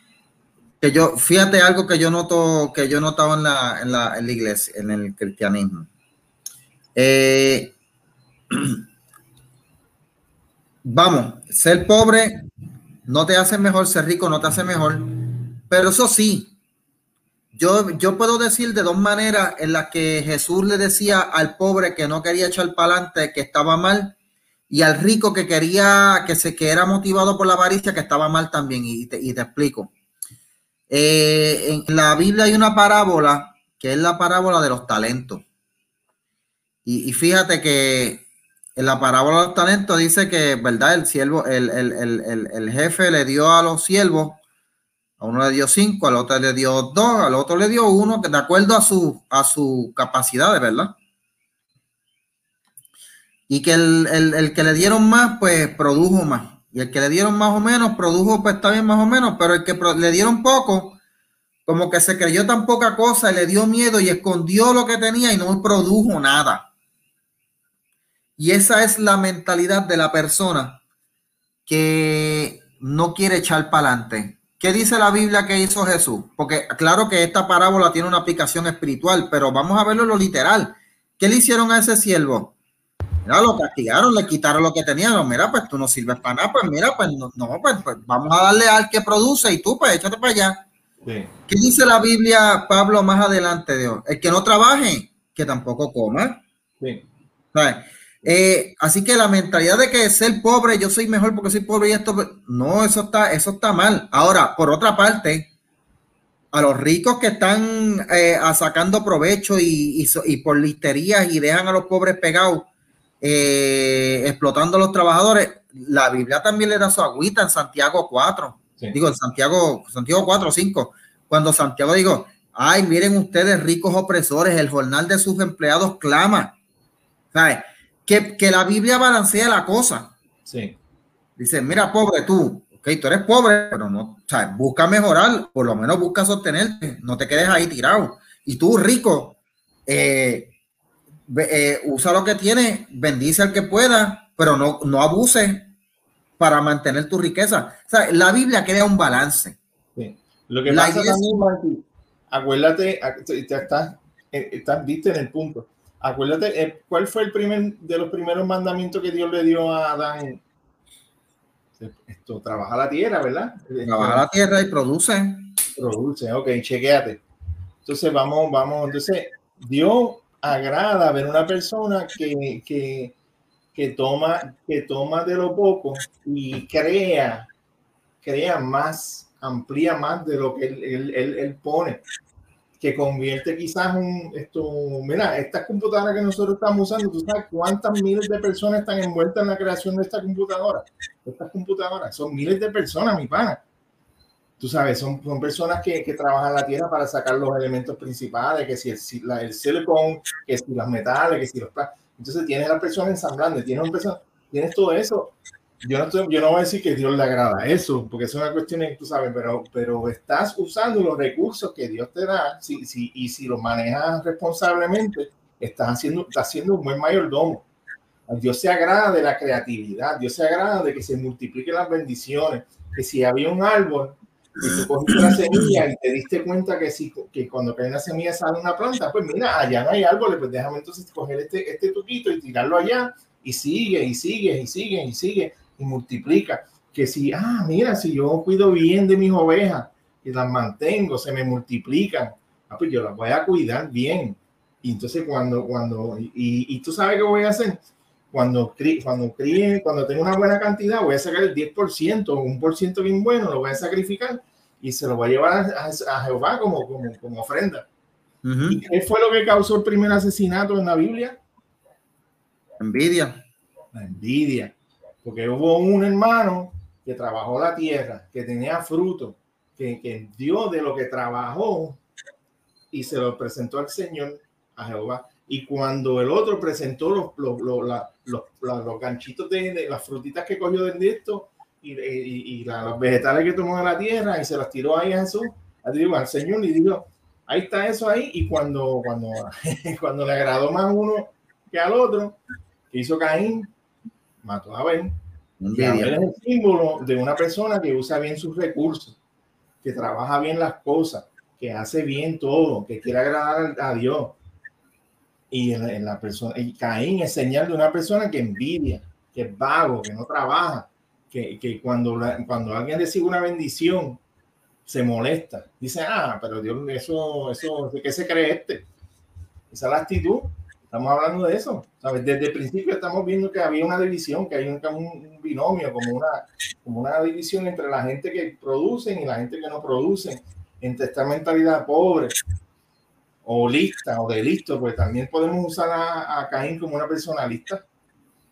S2: que yo, fíjate algo que yo noto, que yo notaba en la, en la, en la iglesia, en el cristianismo. Eh, vamos, ser pobre no te hace mejor, ser rico no te hace mejor, pero eso sí, yo, yo puedo decir de dos maneras en las que Jesús le decía al pobre que no quería echar para adelante que estaba mal y al rico que quería, que se que era motivado por la avaricia que estaba mal también, y te, y te explico. Eh, en la Biblia hay una parábola que es la parábola de los talentos. Y, fíjate que en la parábola de los talentos dice que, ¿verdad? El siervo, el, el, el, el, jefe le dio a los siervos, a uno le dio cinco, al otro le dio dos, al otro le dio uno, de acuerdo a su, a su capacidad, ¿verdad? Y que el que le dieron más, pues produjo más. Y el que le dieron más o menos, produjo, pues está bien más o menos, pero el que le dieron poco, como que se creyó tan poca cosa y le dio miedo y escondió lo que tenía y no produjo nada. Y esa es la mentalidad de la persona que no quiere echar para adelante. ¿Qué dice la Biblia que hizo Jesús? Porque claro que esta parábola tiene una aplicación espiritual, pero vamos a verlo en lo literal. ¿Qué le hicieron a ese siervo? Mira, lo castigaron, le quitaron lo que tenían. Mira, pues tú no sirves para nada. Pues mira, pues no, no pues, pues, vamos a darle al que produce y tú, pues échate para allá. Sí. ¿Qué dice la Biblia, Pablo, más adelante? Dios? El que no trabaje, que tampoco coma. Sí. Eh, así que la mentalidad de que ser pobre, yo soy mejor porque soy pobre y esto, no, eso está, eso está mal. Ahora, por otra parte, a los ricos que están eh, sacando provecho y, y, y por listerías y dejan a los pobres pegados eh, explotando a los trabajadores, la Biblia también le da su agüita en Santiago 4. Digo, en Santiago, Santiago 4 o 5, cuando Santiago digo, ay, miren ustedes ricos opresores, el jornal de sus empleados clama. ¿Sabes? Que, que la Biblia balancea la cosa.
S1: Sí.
S2: Dice, mira, pobre tú, ok, tú eres pobre, pero no, ¿sabes? busca mejorar, por lo menos busca sostenerte, no te quedes ahí tirado. Y tú, rico, eh, eh, usa lo que tienes, bendice al que pueda, pero no, no abuse para mantener tu riqueza. O sea, la Biblia crea un balance.
S1: Lo que pasa también, acuérdate, estás, eh, estás, viste en el punto. Acuérdate, eh, ¿cuál fue el primer de los primeros mandamientos que Dios le dio a Adán? Esto, trabaja la tierra, ¿verdad?
S2: Trabaja la tierra y produce.
S1: Produce, ok, chequéate. Entonces vamos, vamos, entonces Dios agrada ver una persona que, que, que, toma, que toma de lo poco y crea, crea más, amplía más de lo que él, él, él, pone, que convierte quizás un, esto, mira, estas computadoras que nosotros estamos usando, tú sabes cuántas miles de personas están envueltas en la creación de esta computadora, estas computadoras, son miles de personas, mi pana tú sabes, son, son personas que, que, trabajan la tierra para sacar los elementos principales, que si el, la, el silicón, que si los metales, que si los Entonces tienes a la persona ensamblando, tienes, persona, tienes todo eso. Yo no, estoy, yo no voy a decir que Dios le agrada eso, porque es una cuestión que tú sabes, pero, pero estás usando los recursos que Dios te da si, si, y si los manejas responsablemente, estás haciendo, estás haciendo un buen mayordomo. Dios se agrada de la creatividad, Dios se agrada de que se multipliquen las bendiciones, que si había un árbol, y tú cogiste la semilla y te diste cuenta que, si, que cuando cae una semilla sale una planta, pues mira, allá no hay árboles, pues déjame entonces coger este, este tuquito y tirarlo allá y sigue y sigue y sigue y sigue y multiplica. Que si, ah, mira, si yo cuido bien de mis ovejas y las mantengo, se me multiplican, ah, pues yo las voy a cuidar bien. Y entonces cuando, cuando, y, y tú sabes qué voy a hacer, cuando, cuando críe, cuando tenga una buena cantidad, voy a sacar el 10%, un por ciento bien bueno, lo voy a sacrificar y se lo voy a llevar a, Jehová como, como, como ofrenda. ¿Y qué fue lo que causó el primer asesinato en la Biblia?
S2: Envidia.
S1: La envidia. Porque hubo un hermano que trabajó la tierra, que tenía fruto, que, que dio de lo que trabajó y se lo presentó al Señor, a Jehová. Y cuando el otro presentó los, los, los, los ganchitos de, las frutitas que cogió de esto y, y, los vegetales que tomó de la tierra y se las tiró ahí a Jesús, al Señor, y dijo, ahí está eso ahí. Y cuando, cuando, cuando le agradó más uno que al otro, que hizo Caín, mató a Abel. Y Abel es el símbolo de una persona que usa bien sus recursos, que trabaja bien las cosas, que hace bien todo, que quiere agradar a Dios y en, la persona, y Caín es señal de una persona que envidia, que es vago, que no trabaja, que, que cuando, cuando alguien recibe una bendición, se molesta. Dice, ah, pero Dios, eso, eso, ¿de qué se cree este? Esa es la actitud. Estamos hablando de eso. ¿sabes? Desde el principio estamos viendo que había una división, que hay un, un binomio, como una, como una división entre la gente que producen y la gente que no producen, entre esta mentalidad pobre o lista o de listo, pues también podemos usar a, a Caín como una persona lista.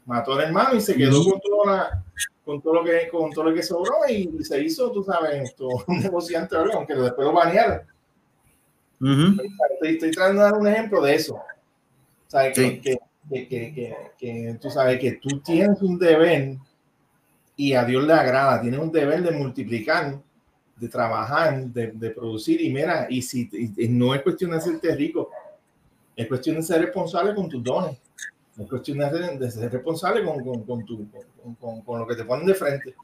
S1: Mató al hermano y se quedó con, toda con, todo lo que, con todo lo que sobró y, se hizo, tú sabes, un negociante, aunque después lo banearon. estoy, estoy, tratando de dar un ejemplo de eso. ¿Sabes? Que, que, que, que, tú sabes que tú tienes un deber y a Dios le agrada, tienes un deber de multiplicar de trabajar, de, de, producir. Y mira, y si y no es cuestión de hacerte rico, es cuestión de ser responsable con tus dones. Es cuestión de ser, de ser responsable con, con, con, tu, con, con lo que te ponen de frente.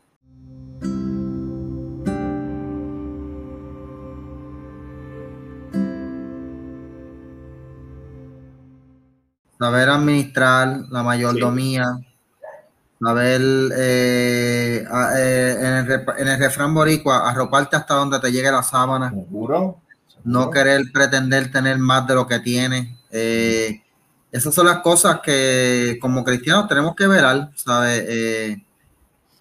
S2: Saber administrar la mayordomía, saber eh, eh, en, el, en, el, refrán boricua, arroparte hasta donde te llegue la sábana.
S1: ¿Seguro?
S2: No querer pretender tener más de lo que tienes. Eh, esas son las cosas que como cristianos tenemos que ver, ¿sabes? Eh,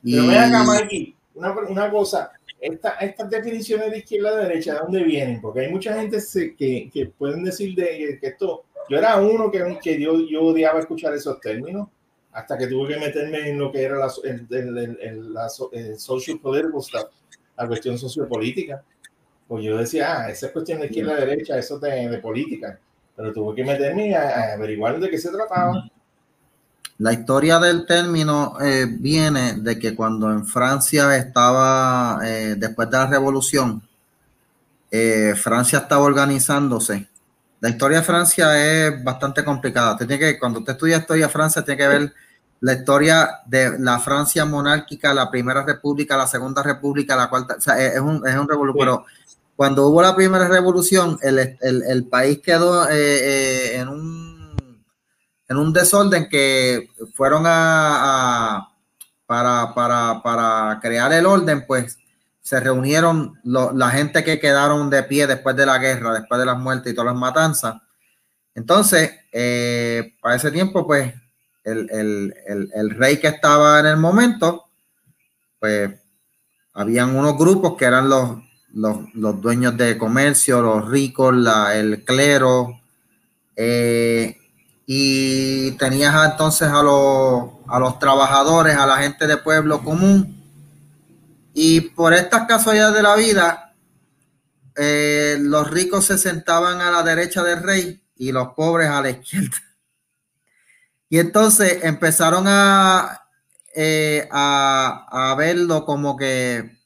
S1: y... Pero acá, Mikey, una, una cosa, esta, estas definiciones de izquierda y derecha, ¿de dónde vienen? Porque hay mucha gente que, que pueden decir de, que esto, yo era uno que, que yo, yo odiaba escuchar esos términos, hasta que tuve que meterme en lo que era la, el, el, el, la, social political stuff. la cuestión sociopolítica. Pues yo decía, ah, esa es cuestión de izquierda-derecha, eso de, de, política. Pero tuve que meterme a, averiguar de qué se trataba.
S2: La historia del término eh, viene de que cuando en Francia estaba, eh, después de la revolución, eh, Francia estaba organizándose. La historia de Francia es bastante complicada. Tiene que, cuando usted estudia historia de Francia, tiene que ver la historia de la Francia monárquica, la primera república, la segunda república, la cuarta. O sea, es un, es un revolución. cuando hubo la primera revolución, el, el, el país quedó en un en un desorden que fueron a, para, para, para, crear el orden, pues se reunieron la gente que quedaron de pie después de la guerra, después de las muertes y todas las matanzas. Entonces, eh, para ese tiempo, pues el, el, el, rey que estaba en el momento, pues habían unos grupos que eran los, los, los dueños de comercio, los ricos, la, el clero, eh, y tenías entonces a los, a los trabajadores, a la gente de pueblo común. Y por estas casualidades de la vida, eh, los ricos se sentaban a la derecha del rey y los pobres a la izquierda. Y entonces empezaron a, eh, a, a verlo como que,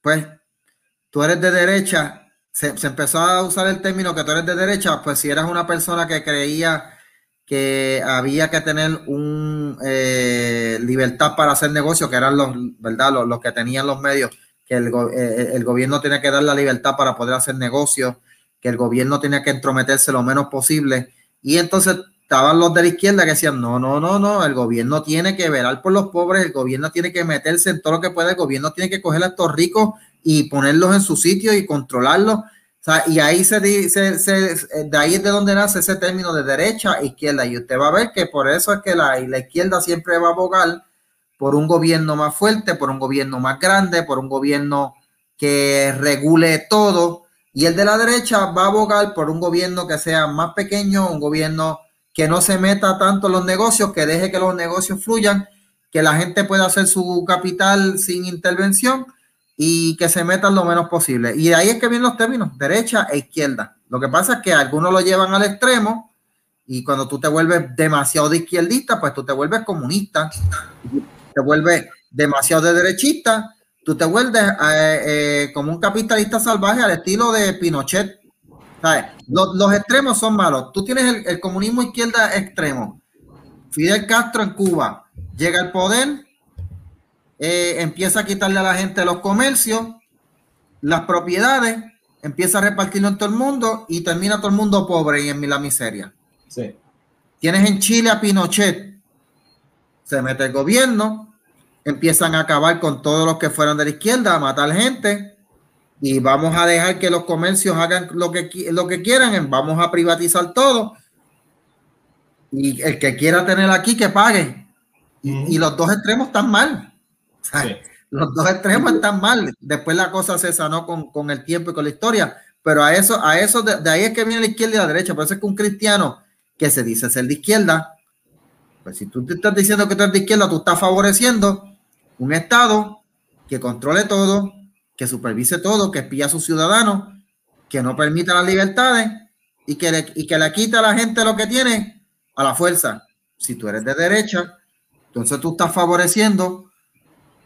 S2: pues, tú eres de derecha se, empezó a usar el término que tú eres de derecha, pues si eras una persona que creía que había que tener un eh, libertad para hacer negocio, que eran los, ¿verdad? Los, que tenían los medios, que el, eh, el, gobierno tenía que dar la libertad para poder hacer negocios, que el gobierno tenía que entrometerse lo menos posible. Y entonces estaban los de la izquierda que decían, no, no, no, no, el gobierno tiene que velar por los pobres, el gobierno tiene que meterse en todo lo que puede, el gobierno tiene que coger a estos ricos y ponerlos en su sitio y controlarlos. y ahí se dice, de ahí es de donde nace ese término de derecha izquierda. Y usted va a ver que por eso es que la, la izquierda siempre va a abogar por un gobierno más fuerte, por un gobierno más grande, por un gobierno que regule todo. Y el de la derecha va a abogar por un gobierno que sea más pequeño, un gobierno que no se meta tanto los negocios, que deje que los negocios fluyan, que la gente pueda hacer su capital sin intervención y que se metan lo menos posible. Y ahí es que vienen los términos, derecha e izquierda. Lo que pasa es que algunos lo llevan al extremo y cuando tú te vuelves demasiado de izquierdista, pues tú te vuelves comunista, te vuelves demasiado de derechista, tú te vuelves eh, eh, como un capitalista salvaje al estilo de Pinochet. Los, los, extremos son malos. Tú tienes el, el comunismo izquierda extremo. Fidel Castro en Cuba llega al poder eh, empieza a quitarle a la gente los comercios, las propiedades, empieza a repartirlo en todo el mundo y termina todo el mundo pobre y en la miseria. Sí. Tienes en Chile a Pinochet, se mete el gobierno, empiezan a acabar con todos los que fueron de la izquierda, a matar gente y vamos a dejar que los comercios hagan lo que, lo que quieran, vamos a privatizar todo. Y el que quiera tener aquí, que pague. y los dos extremos están mal. Los dos extremos están mal. Después la cosa se sanó con, con, el tiempo y con la historia. Pero a eso, a eso de, ahí es que viene la izquierda y la derecha. Por eso es que un cristiano que se dice ser de izquierda, pues si tú te estás diciendo que tú eres de izquierda, tú estás favoreciendo un Estado que controle todo, que supervise todo, que espía a sus ciudadanos, que no permita las libertades y que le, y que le quita a la gente lo que tiene a la fuerza. Si tú eres de derecha, entonces tú estás favoreciendo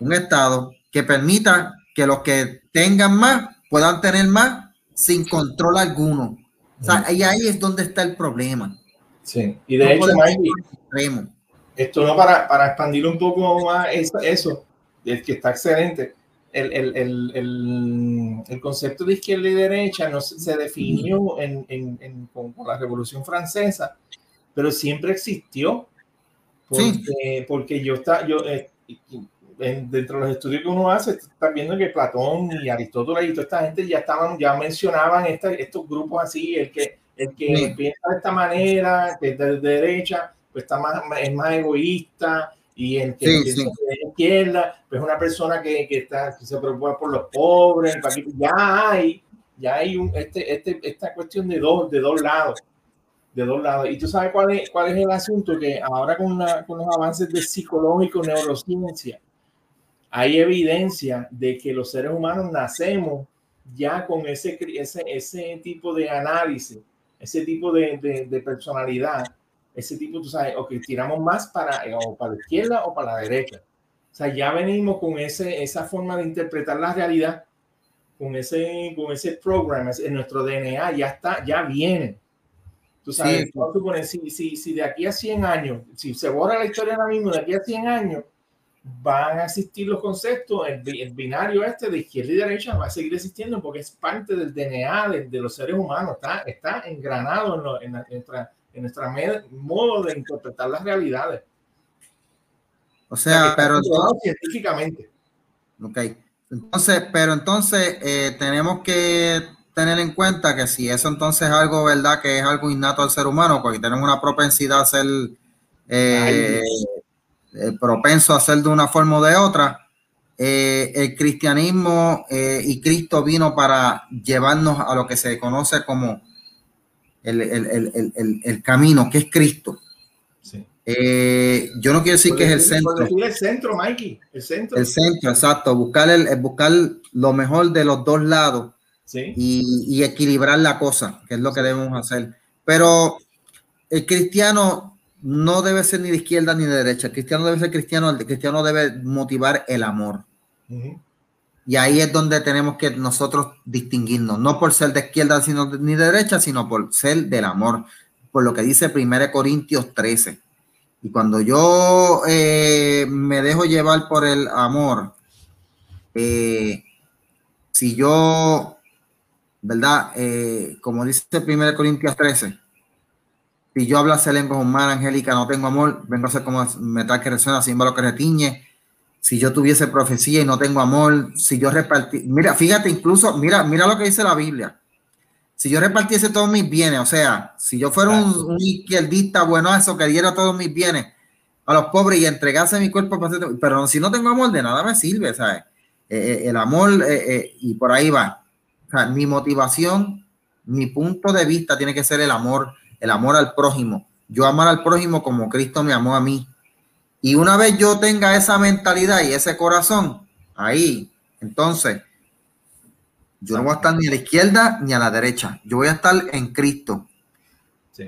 S2: un Estado que permita que los que tengan más puedan tener más sin control alguno. O sea, y ahí es donde está el problema.
S1: Sí, y de hecho, esto no para, para expandir un poco más eso, eso el que está excelente. El, el, el, el, concepto de izquierda y derecha no se, definió en, en, con, la Revolución Francesa, pero siempre existió. Porque, porque yo, está, yo eh, dentro de los estudios que uno hace, está viendo que Platón y Aristóteles y toda esta gente ya estaban, ya mencionaban estos grupos así, el que, el que piensa de esta manera, que es de derecha, pues está más, es más egoísta, y el que piensa de izquierda, pues es una persona que, que, está, que se preocupa por los pobres, ya hay, ya hay un, este, este, esta cuestión de dos, de dos lados de dos lados. Y tú sabes cuál es, cuál es el asunto, que ahora con, con los avances de psicológico, neurociencia, hay evidencia de que los seres humanos nacemos ya con ese, ese, ese tipo de análisis, ese tipo de, de, personalidad, ese tipo, tú sabes, o que tiramos más para, o para la izquierda o para la derecha. O sea, ya venimos con ese, esa forma de interpretar la realidad, con ese, con ese programa en nuestro DNA, ya está, ya viene. Tú sabes, si, si, si de aquí a 100 años, si se borra la historia ahora mismo, de aquí a 100 años, van a existir los conceptos, el, binario este de izquierda y derecha va a seguir existiendo porque es parte del DNA de, los seres humanos, está, está engranado en, nuestra, en nuestra modo de interpretar las realidades.
S2: O sea, pero
S1: científicamente.
S2: Ok. Entonces, pero entonces eh, tenemos que tener en cuenta que si eso entonces es algo, ¿verdad? Que es algo innato al ser humano, porque tenemos una propensidad a ser eh, eh, propenso a hacer de una forma o de otra. Eh, el cristianismo y Cristo vino para llevarnos a lo que se conoce como el, camino, que es Cristo. Yo no quiero decir que es el centro.
S1: El centro, Mikey, el centro.
S2: El centro, exacto. Buscar, el, buscar lo mejor de los dos lados y, y, equilibrar la cosa, que es lo que debemos hacer. Pero el cristiano no debe ser ni de izquierda ni de derecha. El cristiano debe ser cristiano, el cristiano debe motivar el amor. Y ahí es donde tenemos que nosotros distinguirnos, no por ser de izquierda sino ni de derecha, sino por ser del amor, por lo que dice 1 Corintios 13. Y cuando yo eh, me dejo llevar por el amor, eh, si yo, ¿verdad? Eh, como dice 1 Corintios 13, si yo hablo lenguas humanas, Angélica, no tengo amor, vengo a ser como metal que resuena, símbolo que retiñe. Si yo tuviese profecía y no tengo amor, si yo repartí, mira, fíjate, incluso, mira, mira lo que dice la Biblia. Si yo repartiese todos mis bienes, o sea, si yo fuera un, izquierdista bueno, eso que diera todos mis bienes a los pobres y entregase mi cuerpo, pero si no tengo amor, de nada me sirve, ¿sabes? Eh, eh, el amor, eh, y por ahí va. O sea, mi motivación, mi punto de vista tiene que ser el amor el amor al prójimo. Yo amar al prójimo como Cristo me amó a mí. Y una vez yo tenga esa mentalidad y ese corazón, ahí, entonces, yo no voy a estar ni a la izquierda ni a la derecha. Yo voy a estar en Cristo.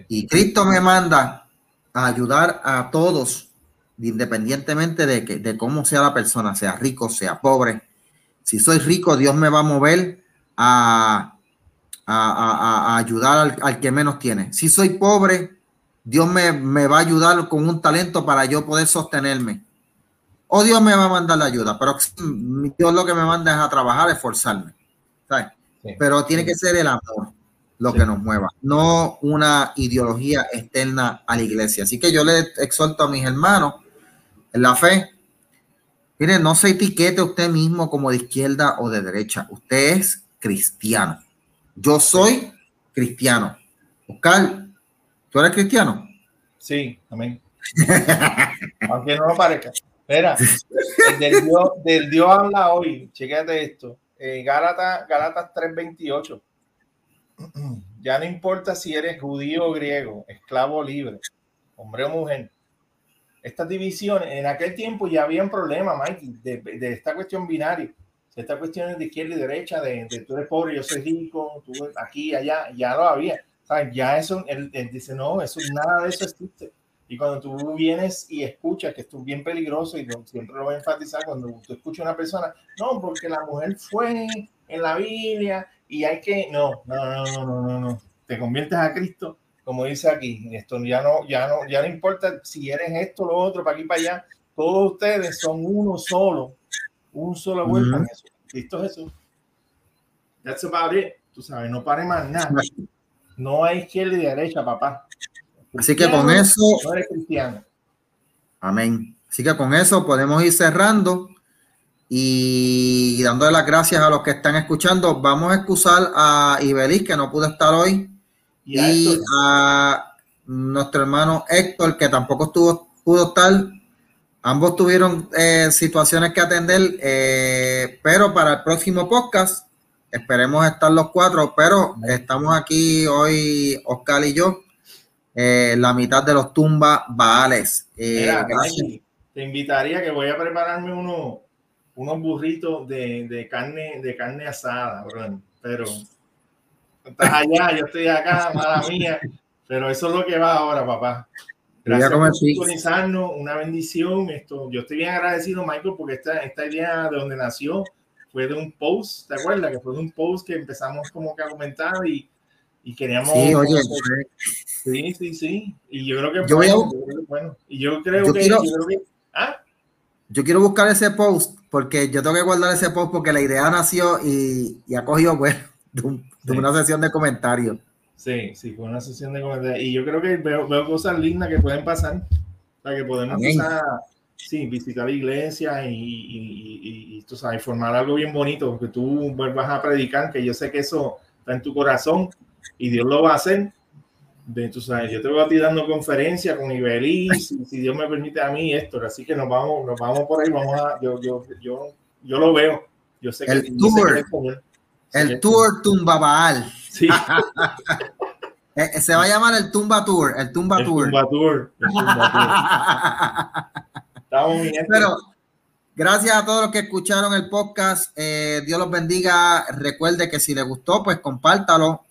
S2: Y Cristo me manda a ayudar a todos, independientemente de, que, de cómo sea la persona, sea rico, sea pobre. Si soy rico, Dios me va a mover a a, ayudar al, que menos tiene. Si soy pobre, Dios me, va a ayudar con un talento para yo poder sostenerme. O Dios me va a mandar la ayuda, pero Dios lo que me manda es a trabajar, esforzarme. Pero tiene que ser el amor lo que nos mueva, no una ideología externa a la iglesia. Así que yo le exhorto a mis hermanos en la fe. Mire, no se etiquete usted mismo como de izquierda o de derecha. Usted es cristiano. Yo soy cristiano. Oscar, ¿tú eres cristiano?
S1: Sí, amén. Aunque no lo parezca. Espera, del Dios, habla hoy. Chécate esto. Eh, Gálatas, Gálatas 3:28. Ya no importa si eres judío o griego, esclavo o libre, hombre o mujer. Estas divisiones, en aquel tiempo ya había un problema, de, de esta cuestión binaria estas cuestiones de izquierda y derecha, de, tú eres pobre, yo soy rico, tú aquí, allá, ya lo había. Ya eso, él, dice, no, eso, nada de eso existe. Y cuando tú vienes y escuchas, que esto es bien peligroso, y siempre lo voy a enfatizar, cuando tú escuchas a una persona, no, porque la mujer fue en la Biblia y hay que, no, no, no, no, no, no, te conviertes a Cristo, como dice aquí, esto ya no, ya no, ya no importa si eres esto, lo otro, para aquí, para allá, todos ustedes son uno solo un solo vuelta en Cristo Jesús. That's about it. Tú sabes, no pare más nada. No hay izquierda y derecha, papá.
S2: Así que con eso. Amén. Así que con eso podemos ir cerrando y dándole las gracias a los que están escuchando. Vamos a excusar a Ibelis, que no pudo estar hoy, y, a, nuestro hermano Héctor, que tampoco estuvo, pudo estar Ambos tuvieron eh, situaciones que atender, eh, pero para el próximo podcast esperemos estar los cuatro, pero estamos aquí hoy, Oscar y yo, eh, la mitad de los tumbas baales.
S1: te invitaría que voy a prepararme uno, unos burritos de, de carne, de carne asada, bro. pero estás allá, yo estoy acá, mala mía, pero eso es lo que va ahora, papá. Gracias por sintonizarnos, una bendición. Esto, yo estoy bien agradecido, Michael, porque esta, esta idea de donde nació fue de un post, ¿te acuerdas? Que fue de un post que empezamos como que a comentar y, y queríamos...
S2: Sí, oye,
S1: sí, sí, sí. Y yo creo que, yo bueno, bueno, y yo creo que... Quiero, yo, creo que ¿ah?
S2: yo quiero buscar ese post porque yo tengo que guardar ese post porque la idea nació y, y ha cogido, pues, de, de una sesión de comentarios.
S1: Sí, sí, fue una sesión de comentarios. Y yo creo que veo, veo cosas lindas que pueden pasar, para que podemos pasar sí, visitar iglesias y, y, y, tú sabes, formar algo bien bonito, que tú vuelvas a predicar, que yo sé que eso está en tu corazón y Dios lo va a hacer. Tú sabes, yo te voy a ti dando conferencia con Ibeliz, si, si, Dios me permite a mí esto, así que nos vamos, nos vamos por ahí, vamos a, yo, yo, yo, yo lo veo, yo sé que
S2: el tour, el tour Tumbabaal. Sí. Eh, eh, se va a llamar el Tumba Tour, el Tumba Tour.
S1: Tumba Tour. El tumba
S2: tour. Pero gracias a todos los que escucharon el podcast. Eh, Dios los bendiga. Recuerde que si les gustó, pues compártalo.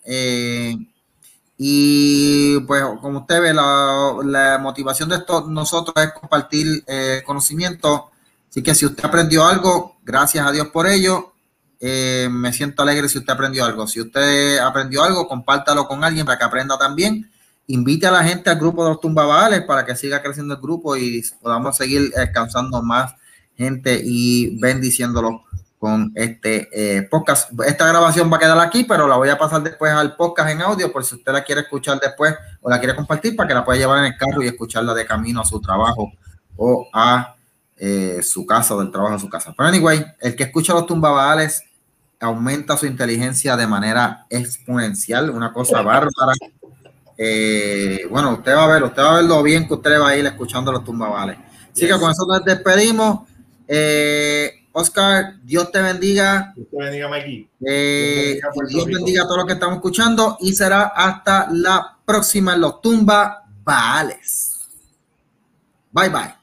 S2: y pues como usted ve, la, motivación de esto nosotros es compartir conocimiento. Así que si usted aprendió algo, gracias a Dios por ello. Eh, me siento alegre si usted aprendió algo. Si usted aprendió algo, compártalo con alguien para que aprenda también. Invite a la gente al grupo de los tumbabales para que siga creciendo el grupo y podamos seguir alcanzando más gente y bendiciéndolo con este eh, podcast. Esta grabación va a quedar aquí, pero la voy a pasar después al podcast en audio por si usted la quiere escuchar después o la quiere compartir para que la pueda llevar en el carro y escucharla de camino a su trabajo o a eh, su casa o del trabajo a su casa. Pero anyway, el que escucha los tumbabales aumenta su inteligencia de manera exponencial, una cosa bárbara. Eh, bueno, usted va a ver, usted va a ver lo bien que usted va a ir escuchando los tumbabales. Así que con eso nos despedimos. Eh, Oscar, Dios te bendiga.
S1: Dios te bendiga, Mikey.
S2: Eh, Dios bendiga, a todos los que estamos escuchando y será hasta la próxima en los tumbabales. Bye bye.